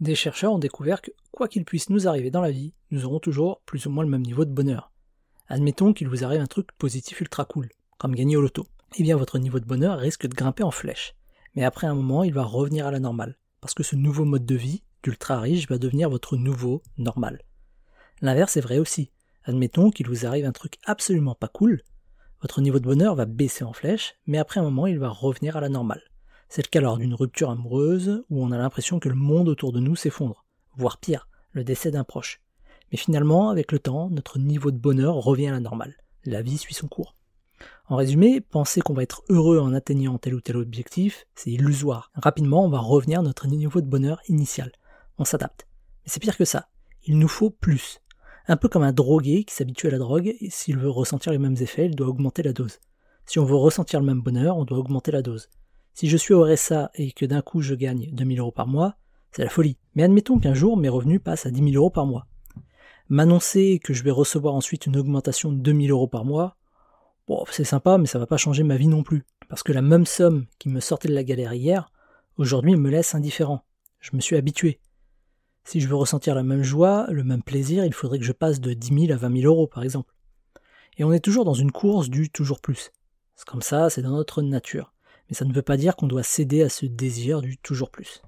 Des chercheurs ont découvert que, quoi qu'il puisse nous arriver dans la vie, nous aurons toujours plus ou moins le même niveau de bonheur. Admettons qu'il vous arrive un truc positif ultra cool, comme gagner au loto. Eh bien, votre niveau de bonheur risque de grimper en flèche. Mais après un moment, il va revenir à la normale, parce que ce nouveau mode de vie, d'ultra riche, va devenir votre nouveau normal. L'inverse est vrai aussi. Admettons qu'il vous arrive un truc absolument pas cool, votre niveau de bonheur va baisser en flèche, mais après un moment, il va revenir à la normale. C'est le cas lors d'une rupture amoureuse où on a l'impression que le monde autour de nous s'effondre, voire pire, le décès d'un proche. Mais finalement, avec le temps, notre niveau de bonheur revient à la normale. La vie suit son cours. En résumé, penser qu'on va être heureux en atteignant tel ou tel objectif, c'est illusoire. Rapidement, on va revenir à notre niveau de bonheur initial. On s'adapte. Mais c'est pire que ça. Il nous faut plus. Un peu comme un drogué qui s'habitue à la drogue, et s'il veut ressentir les mêmes effets, il doit augmenter la dose. Si on veut ressentir le même bonheur, on doit augmenter la dose. Si je suis au RSA et que d'un coup je gagne 2000 euros par mois, c'est la folie. Mais admettons qu'un jour mes revenus passent à 10 000 euros par mois. M'annoncer que je vais recevoir ensuite une augmentation de 2000 euros par mois, bon, c'est sympa, mais ça va pas changer ma vie non plus. Parce que la même somme qui me sortait de la galère hier, aujourd'hui me laisse indifférent. Je me suis habitué. Si je veux ressentir la même joie, le même plaisir, il faudrait que je passe de 10 000 à 20 000 euros, par exemple. Et on est toujours dans une course du toujours plus. C'est comme ça, c'est dans notre nature mais ça ne veut pas dire qu'on doit céder à ce désir du toujours plus.